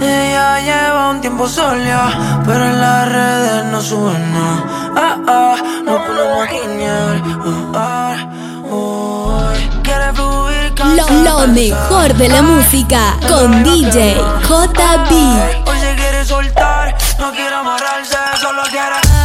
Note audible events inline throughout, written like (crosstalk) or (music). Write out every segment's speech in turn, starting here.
Ella lleva un tiempo sola, pero en las redes no sube nada. Ah, ah, no ponemos a guiñar. Ah, ah, quiere fluir Lo, lo mejor de la música con DJ JB. Hoy se quiere soltar, no quiere amarrarse, solo quiere.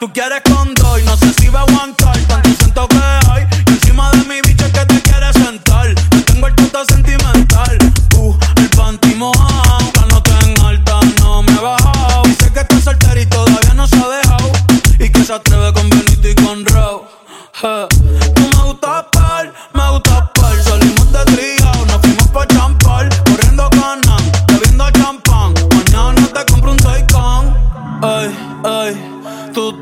Tú quieres con dos y no sé si va a aguantar tanto siento que hay. Y encima de mi bicho es que te quieres sentar. Yo tengo el puto sentimental. Uh, el panty mojado, la nota en alta no me ha bajado. Dice que está soltera y todavía no se ha dejado. Y que se atreve con Benito y con. Eh,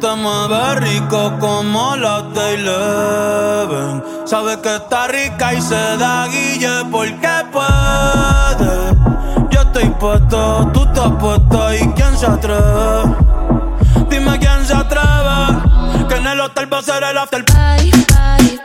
te mueves rico como de Eleven. Sabes que está rica y se da guille porque puede. Yo estoy puesto, tú estás puesta y quién se atreve. Dime quién se atreve. Que en el hotel va a ser el after. Un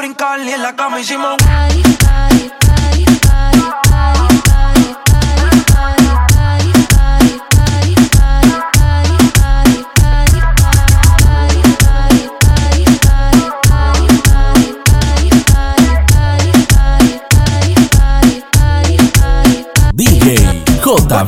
brincar y en la cama hicimos otra,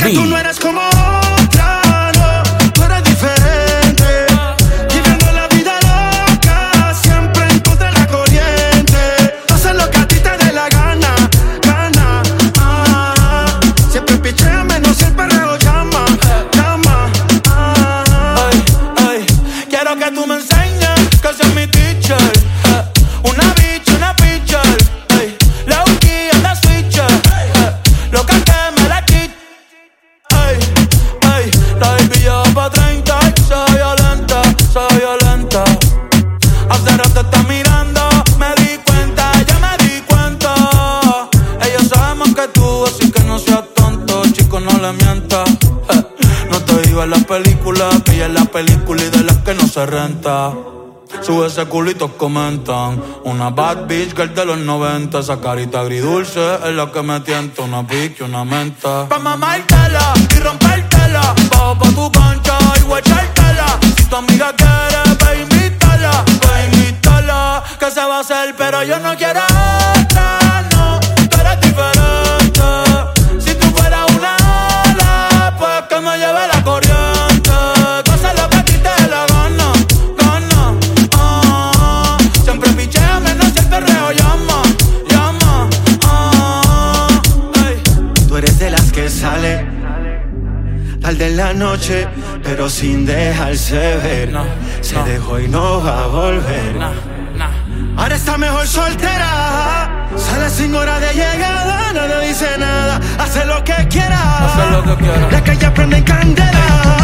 película y de las que no se renta. Sube ese culito, comentan. Una bad bitch girl de los 90. Esa carita agridulce es la que me tienta. Una bitch y una menta. Pa' mamártela y rompértela. Bajo pa' tu cancha y guachártela. Si tu amiga quiere, ve invítala. Ve invítala. Que se va a hacer, pero yo no quiero de la noche, pero sin dejarse ver. No, Se dejó y no va a volver. Ahora está mejor soltera. Sale sin hora de llegada, no le dice nada. Hace lo que quiera. Hace. La calle prende candela.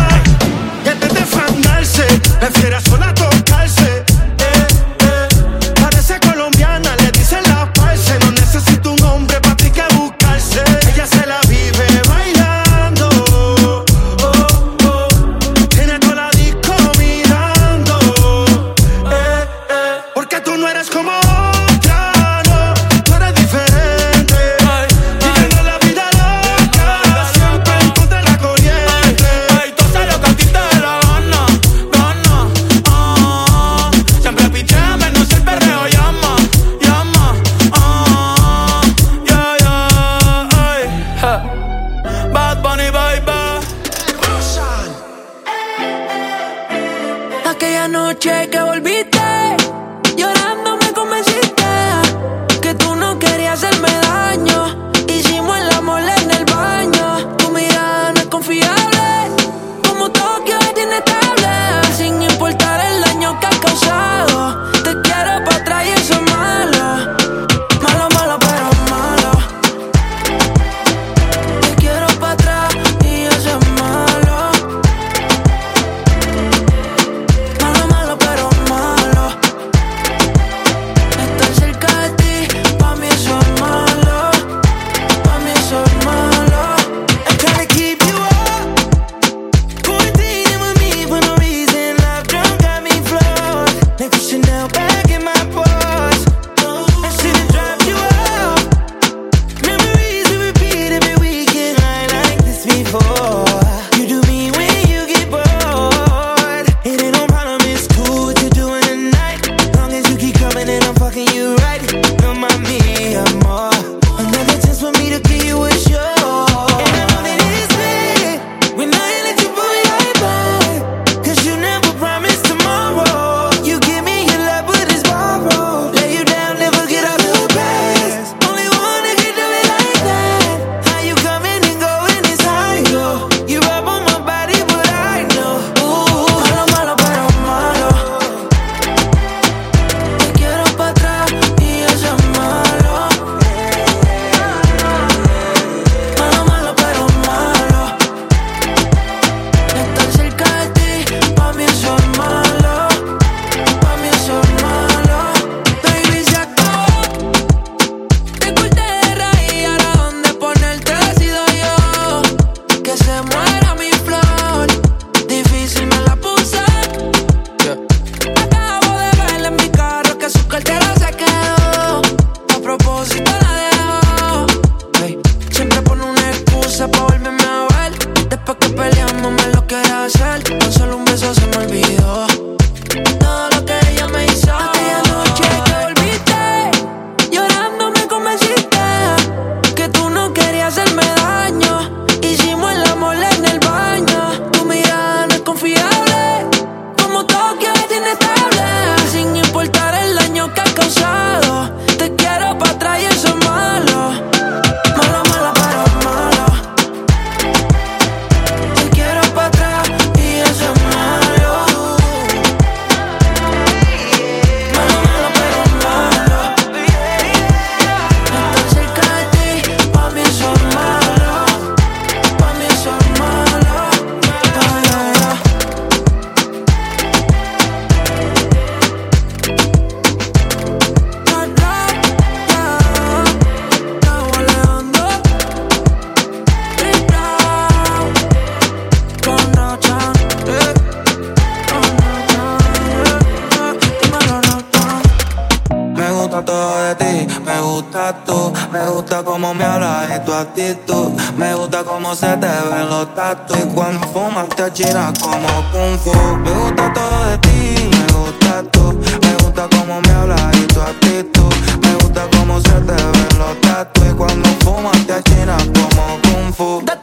Fumas te achinas como Kung Fu. Me gusta todo de ti, me gusta tú. Me gusta cómo me hablas y tu actitud. Me gusta cómo se te ven los tatu Y cuando fumas te achinas como Kung Fu.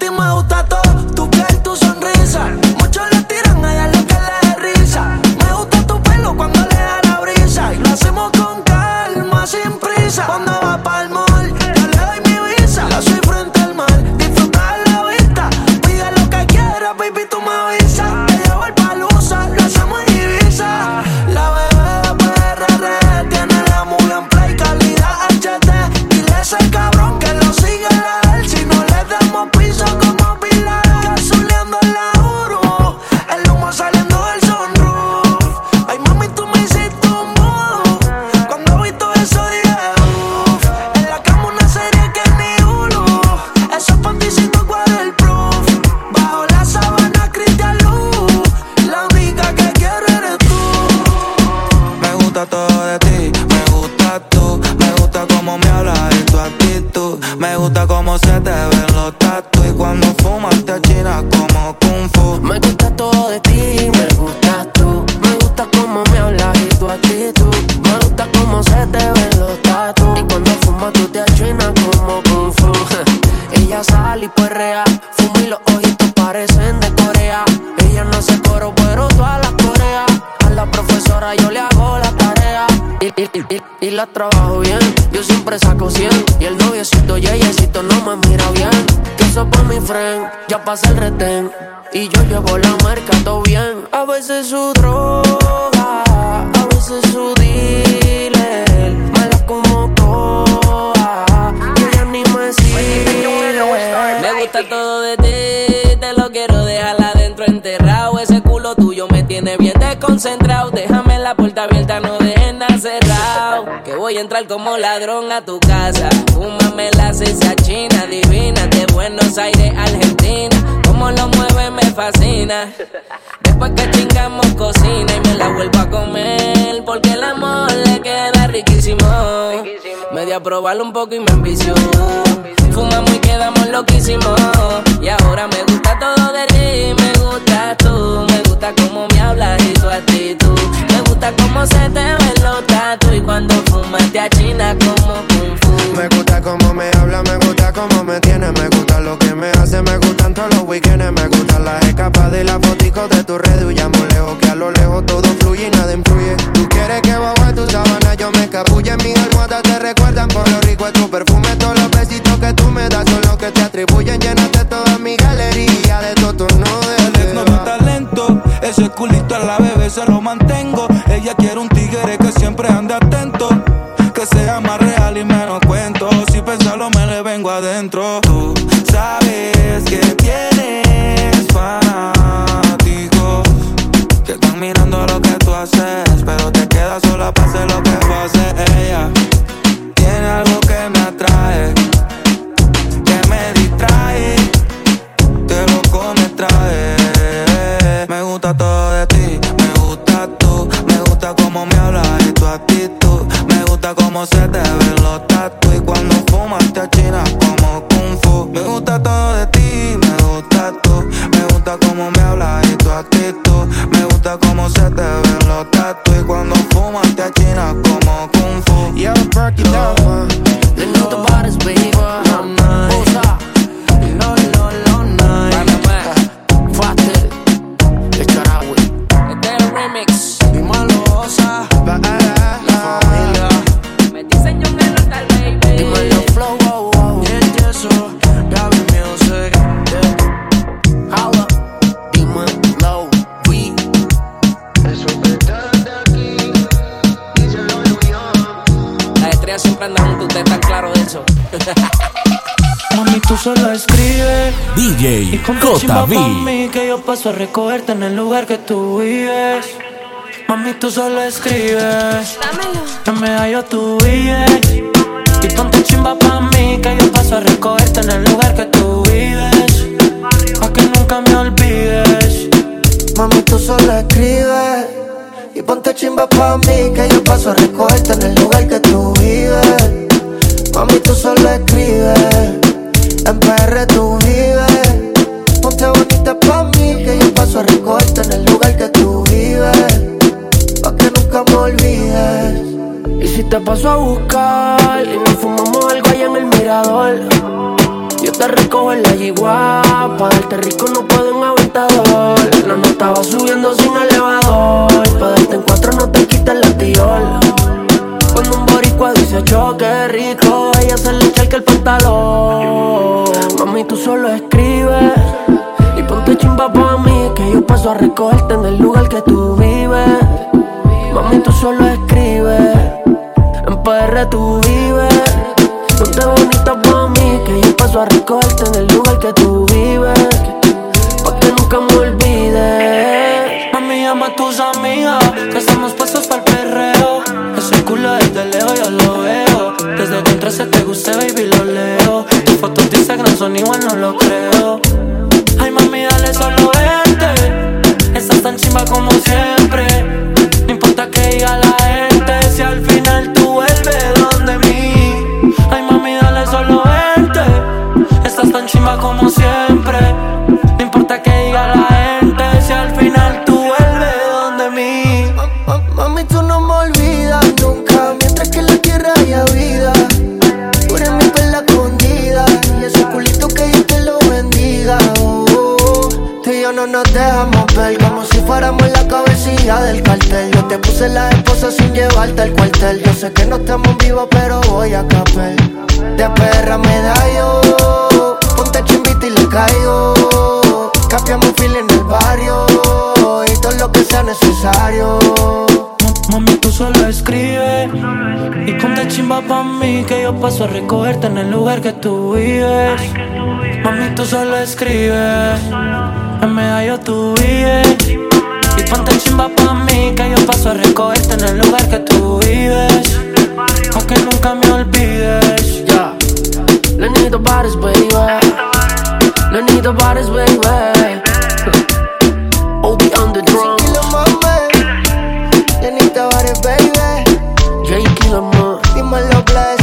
Me gusta todo de ti, me gusta tú, me gusta cómo me hablas y tu actitud, me gusta cómo se te ven los tatu y cuando fumas te achinas como kung fu. Me gusta todo de ti, me gusta tú, me gusta cómo Y, y, la trabajo bien. Yo siempre saco 100. Y el noviecito, yeyecito, no me mira bien. Que eso por mi friend, ya pasa el retén. Y yo llevo la marca todo bien. A veces su droga, a veces su dealer. Mala como toa, y ella ni me. Me gusta todo de ti, te lo quiero dejar adentro enterrado. Ese culo tuyo me tiene bien desconcentrado. Déjame la puerta abierta, voy a entrar como ladrón a tu casa. Fúmame la ciencia china, divina, de Buenos Aires, Argentina. Como lo mueve me fascina. Después que chingamos cocina y me la vuelvo a comer. Porque el amor le queda riquísimo. Me di a probarlo un poco y me envició. Fumamos y quedamos loquísimos. Y ahora me gusta todo de ti, me gusta tú. Me gusta cómo me hablas y tu actitud. Me gusta cómo se te ven los tatu. Y cuando fumas te achinas como kung fu. Me gusta cómo me habla, me gusta cómo me tiene, me gusta lo que me hace, me gustan todos los weekends, me gustan las escapadas y las foticos de tu red, huyamos lejos, que a lo lejos todo fluye y nada influye. Tú quieres que bajo tu sábana yo me escapulle, mis almohadas te recuerdan por lo rico de tu perfume, todos los besitos que tú me das son los que te atribuyen, llenaste toda mi galería de todos tus nudes. no talento. Ese culito a la bebé se lo mantengo. Adentro. Siempre andan juntos, ustedes están claros de eso. (laughs) Mami, tú solo escribes. Y DJ pa' mí que yo paso a recogerte en el lugar que tú vives. Mami, tú solo escribes. Que me hallo tú vives. Y ponte chimba pa' mí que yo paso a recogerte en el lugar que tú vives. Pa' que nunca me olvides. Mami, tú solo escribes. Y ponte chimba pa' mí que yo paso a recogerte en el lugar que tú vives. Mami, tú solo escribes. En PR tú vives. Ponte bonita pa' mí que yo paso a recogerte en el lugar que tú vives. Pa' que nunca me olvides. Y si te paso a buscar y nos fumamos algo allá en el mirador. Te recojo en la yigua, pa' darte rico no puedo en aventador. La nota va subiendo sin elevador, pa' darte en cuatro no te quita el latiol. Cuando un boricua dice choque rico, ella se le echa el pantalón. Mami, tú solo escribes y ponte chimba pa' mí que yo paso a recogerte en el lugar que tú vives. Mami, tú solo escribes, en PR tú vives. Ponte bonita pa' que yo paso a recogerte en el lugar que tú vives. Pa' que nunca me olvides. Mami, llama a tus amigas, que estamos puestos para el perreo. Ese culo desde lejos yo lo veo. Desde que entraste te gusté, baby, lo leo. Tus fotos de Instagram son igual, no lo creo. Ay, mami, dale solo vente. Estás tan chimba como siempre. Del cartel. Yo te puse la esposa sin llevarte al cuartel. Yo sé que no estamos vivos pero voy a caper De perra me da yo. Ponte chimbita y le caigo. Cambiamos un fil en el barrio. Y todo lo que sea necesario. Mami, tú solo escribes Y ponte chimba pa' mí Que yo paso a recogerte en el lugar que tú vives. Mami, tú solo escribes En medallo tú vives ponte chimba pa' mí Que yo paso a recogerte en el lugar que tú vives. Aunque nunca me olvides. Ya. Lenito Bares, baby. Lenito Bares, baby. (laughs) Obi on the drum. Kilo mame. Lenita Bares, baby. J Killer Man Dímelo bless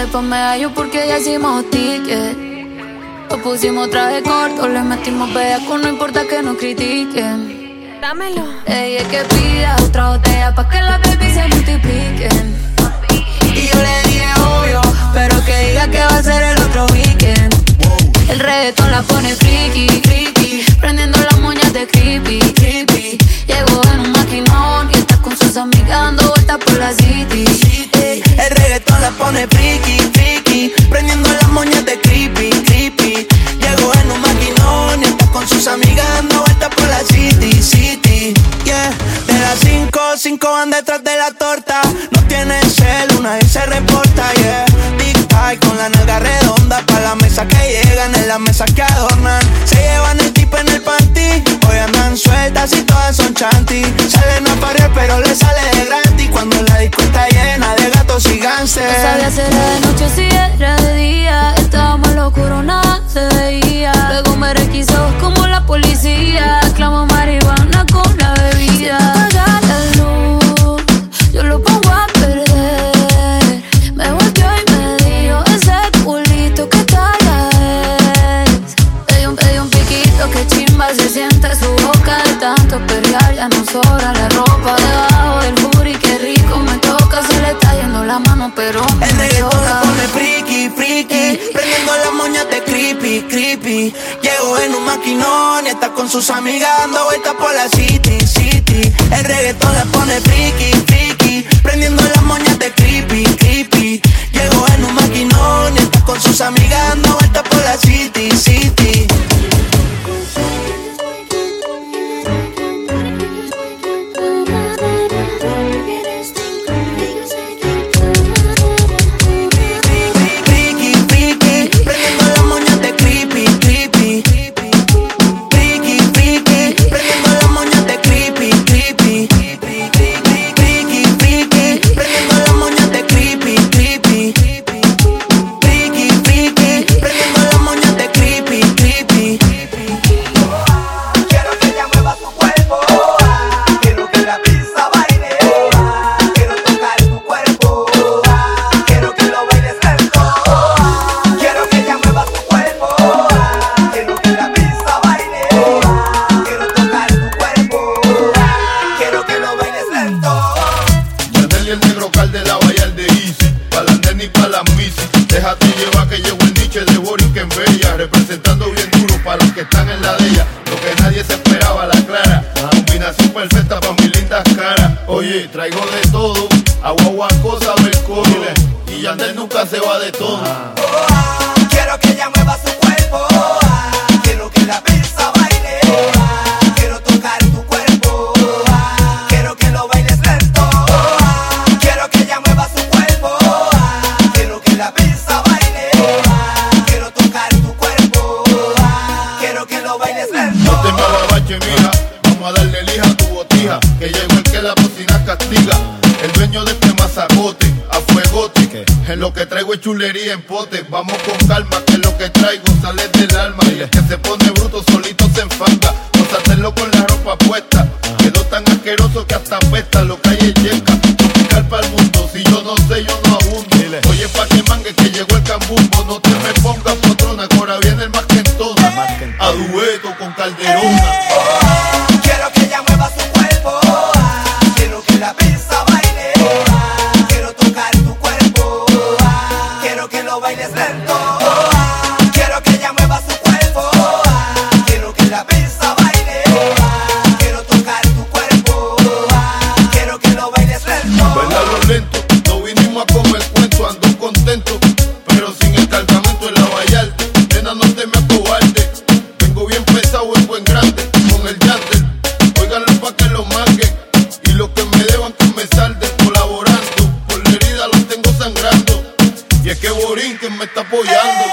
después me hallo porque ya hicimos ticket. Lo pusimos traje corto, le metimos bellaco, no importa que nos critiquen. Dámelo. Ella es que pida otra botella pa' que las baby se multipliquen. Y yo le dije obvio, pero que diga que va a ser el otro weekend. El reggaetón la pone friki, friki, prendiendo las moñas de creepy, creepy. Llegó en un maquinón y está con sus amigas dando vueltas por la city. La pone friki, friki, prendiendo las moñas de creepy, creepy. Llegó en un maquinón y está con sus amigas dando vueltas por la city, city. Yeah, de las cinco, cinco van detrás de la torta. No tiene cel, una vez se reporta, yeah. Tic tac con la nalga redonda pa' la mesa que llegan, en la mesa que adornan. Se llevan el andan sueltas y todas son chanty. Salen a parir pero le sale de gratis cuando la disco está llena de gatos y ganses. No sabía si era de noche si era de día. Estábamos en lo oscuro, sus amigas dando vueltas por la city, lo que traigo es chulería en pote. Vamos con calma que lo que traigo sale del alma. Y el que se pone bruto solito se enfanga Vamos a hacerlo con la ropa puesta. Quedó tan asqueroso que hasta apesta. Lo que hay grande con el yandel. Óiganlo pa' que lo manguen. Y los que me deban que me salden colaborando. Por la herida los tengo sangrando. Y es que Borín que me está apoyando.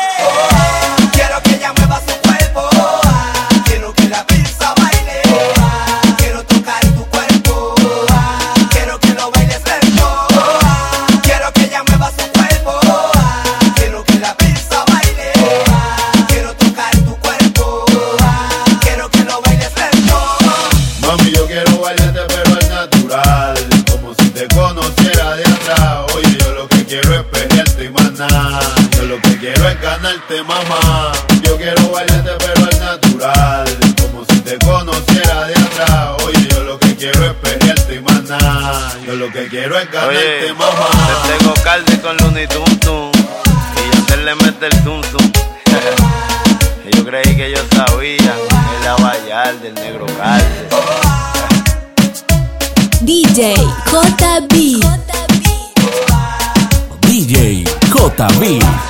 DJ JB. DJ JB.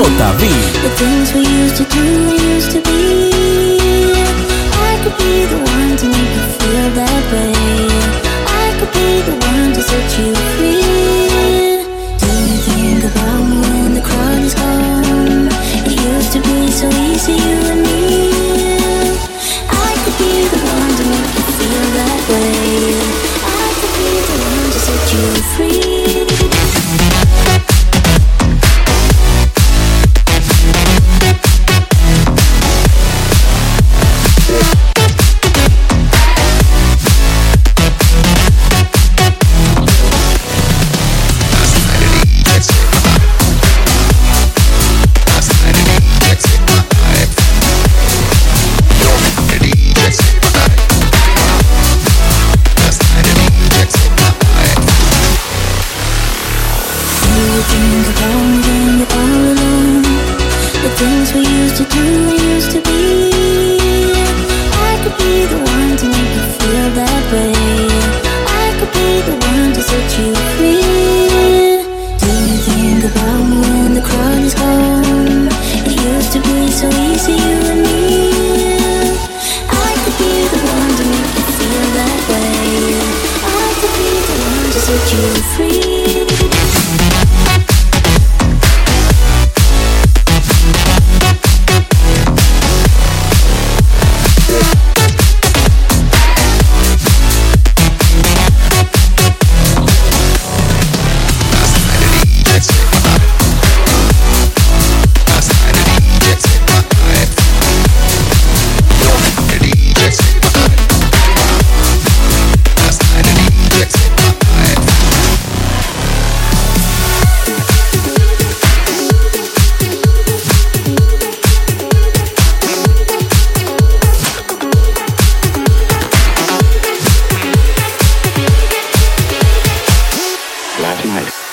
JB. The things we used to do, we used to be. I could be the one to make you feel that way. I could be the one to set you tonight.